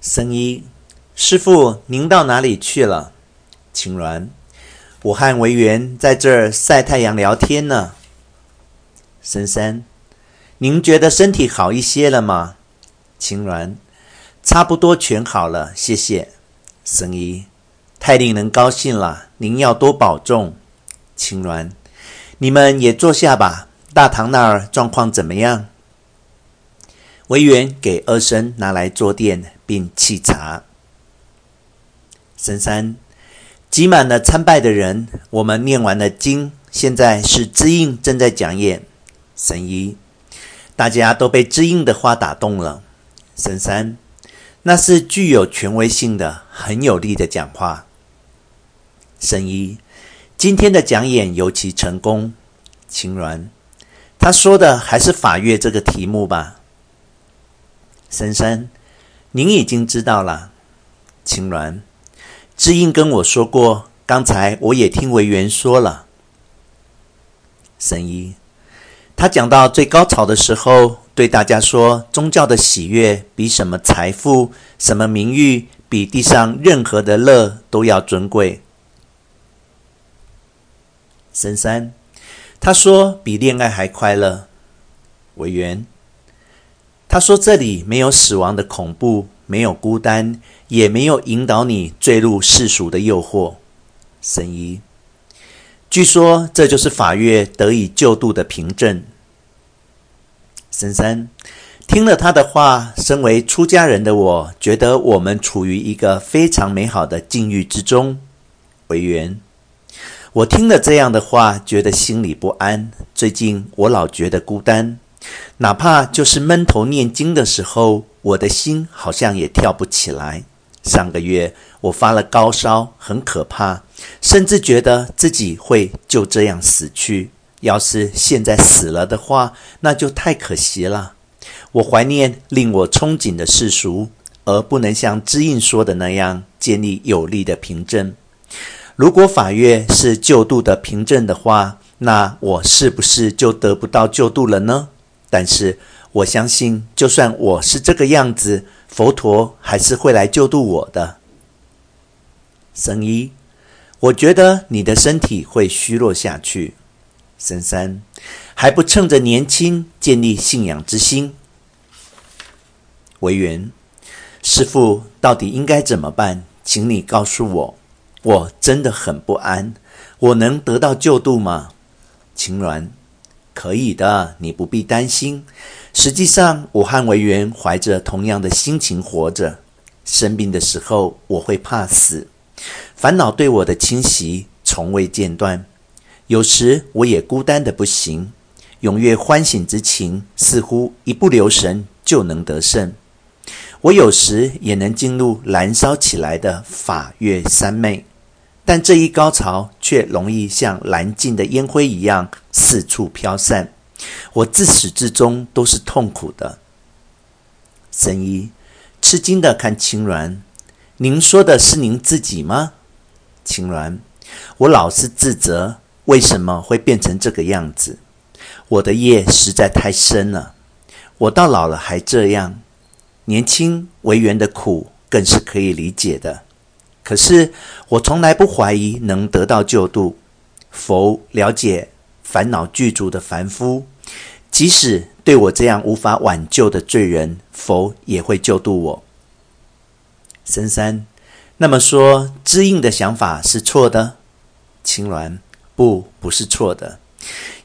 僧一，师傅，您到哪里去了？青鸾，我和惟元在这儿晒太阳聊天呢。僧三，您觉得身体好一些了吗？青鸾，差不多全好了，谢谢。僧一，太令人高兴了，您要多保重。青鸾，你们也坐下吧。大堂那儿状况怎么样？惟元给二生拿来坐垫并沏茶。神三，挤满了参拜的人。我们念完了经，现在是知应正在讲演。神一，大家都被知应的话打动了。神三，那是具有权威性的、很有力的讲话。神一，今天的讲演尤其成功。青鸾。他说的还是法乐这个题目吧。僧三，您已经知道了。青鸾，知音跟我说过，刚才我也听惟元说了。神医，他讲到最高潮的时候，对大家说，宗教的喜悦比什么财富、什么名誉，比地上任何的乐都要尊贵。僧三。他说：“比恋爱还快乐。”委员，他说：“这里没有死亡的恐怖，没有孤单，也没有引导你坠入世俗的诱惑。”神一，据说这就是法乐得以救度的凭证。神三，听了他的话，身为出家人的我，觉得我们处于一个非常美好的境遇之中。惟元。我听了这样的话，觉得心里不安。最近我老觉得孤单，哪怕就是闷头念经的时候，我的心好像也跳不起来。上个月我发了高烧，很可怕，甚至觉得自己会就这样死去。要是现在死了的话，那就太可惜了。我怀念令我憧憬的世俗，而不能像知印说的那样建立有力的凭证。如果法月是救度的凭证的话，那我是不是就得不到救度了呢？但是我相信，就算我是这个样子，佛陀还是会来救度我的。僧一，我觉得你的身体会虚弱下去。僧三，还不趁着年轻建立信仰之心。惟元，师父到底应该怎么办？请你告诉我。我真的很不安，我能得到救度吗？青鸾，可以的，你不必担心。实际上，我和惟元怀着同样的心情活着。生病的时候，我会怕死，烦恼对我的侵袭从未间断。有时我也孤单得不行，踊跃欢喜之情似乎一不留神就能得胜。我有时也能进入燃烧起来的法乐三昧。但这一高潮却容易像燃尽的烟灰一样四处飘散，我自始至终都是痛苦的。神医吃惊地看青鸾：“您说的是您自己吗？”青鸾：“我老是自责，为什么会变成这个样子？我的业实在太深了。我到老了还这样，年轻为缘的苦更是可以理解的。”可是我从来不怀疑能得到救度。佛了解烦恼具足的凡夫，即使对我这样无法挽救的罪人，佛也会救度我。深三，那么说知应的想法是错的？青鸾，不，不是错的。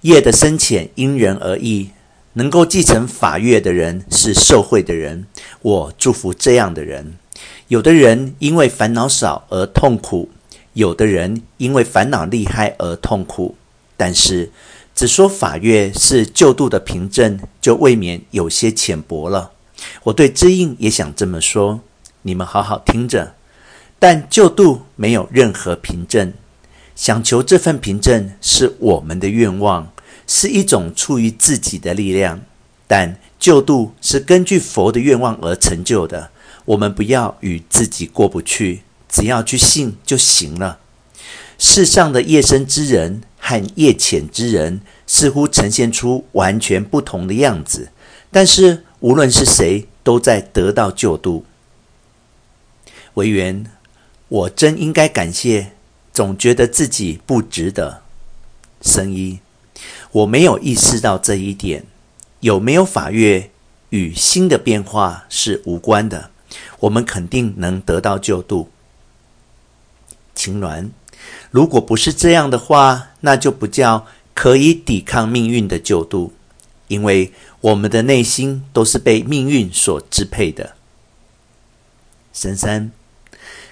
业的深浅因人而异，能够继承法乐的人是受惠的人，我祝福这样的人。有的人因为烦恼少而痛苦，有的人因为烦恼厉害而痛苦。但是，只说法乐是救度的凭证，就未免有些浅薄了。我对知应也想这么说，你们好好听着。但救度没有任何凭证，想求这份凭证是我们的愿望，是一种出于自己的力量。但救度是根据佛的愿望而成就的。我们不要与自己过不去，只要去信就行了。世上的夜深之人和夜浅之人，似乎呈现出完全不同的样子，但是无论是谁，都在得到救度。委员，我真应该感谢，总觉得自己不值得。生一，我没有意识到这一点。有没有法月与心的变化是无关的，我们肯定能得到救度。青鸾，如果不是这样的话，那就不叫可以抵抗命运的救度，因为我们的内心都是被命运所支配的。僧三，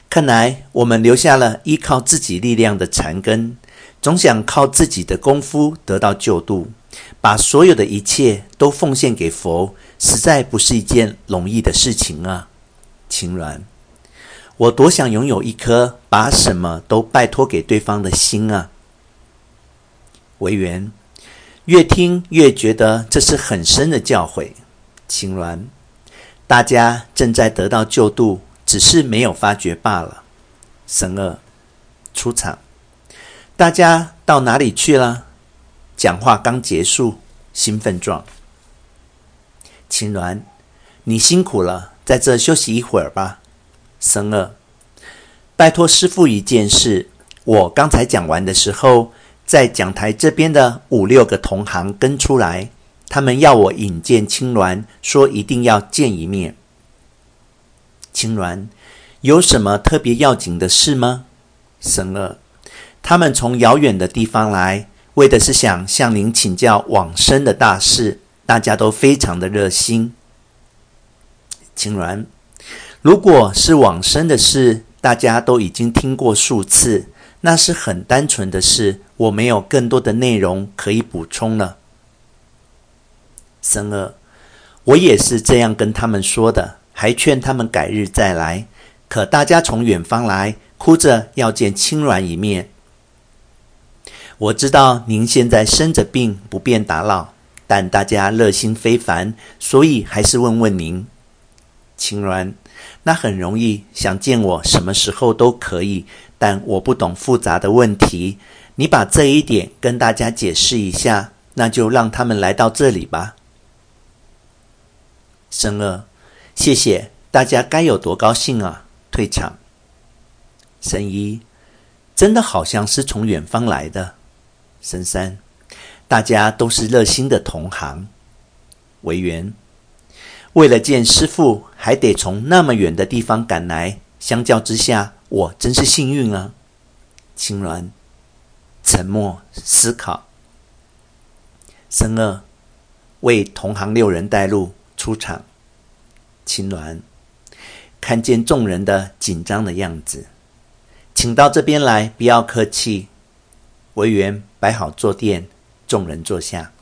看来我们留下了依靠自己力量的残根，总想靠自己的功夫得到救度，把所有的一切都奉献给佛，实在不是一件容易的事情啊。青鸾，我多想拥有一颗把什么都拜托给对方的心啊。惟元，越听越觉得这是很深的教诲。青鸾，大家正在得到救度。只是没有发觉罢了。神二出场，大家到哪里去了？讲话刚结束，兴奋状。青鸾，你辛苦了，在这休息一会儿吧。神二，拜托师父一件事。我刚才讲完的时候，在讲台这边的五六个同行跟出来，他们要我引荐青鸾，说一定要见一面。青鸾，有什么特别要紧的事吗？神二，他们从遥远的地方来，为的是想向您请教往生的大事，大家都非常的热心。青鸾，如果是往生的事，大家都已经听过数次，那是很单纯的事，我没有更多的内容可以补充了。僧二，我也是这样跟他们说的。还劝他们改日再来，可大家从远方来，哭着要见青鸾一面。我知道您现在生着病，不便打扰，但大家热心非凡，所以还是问问您。青鸾，那很容易，想见我什么时候都可以，但我不懂复杂的问题，你把这一点跟大家解释一下，那就让他们来到这里吧。生二。谢谢大家，该有多高兴啊！退场。僧一，真的好像是从远方来的。僧三，大家都是热心的同行。惟元，为了见师傅，还得从那么远的地方赶来，相较之下，我真是幸运啊。青鸾，沉默思考。僧二，为同行六人带路出场。青鸾看见众人的紧张的样子，请到这边来，不要客气。委员摆好坐垫，众人坐下。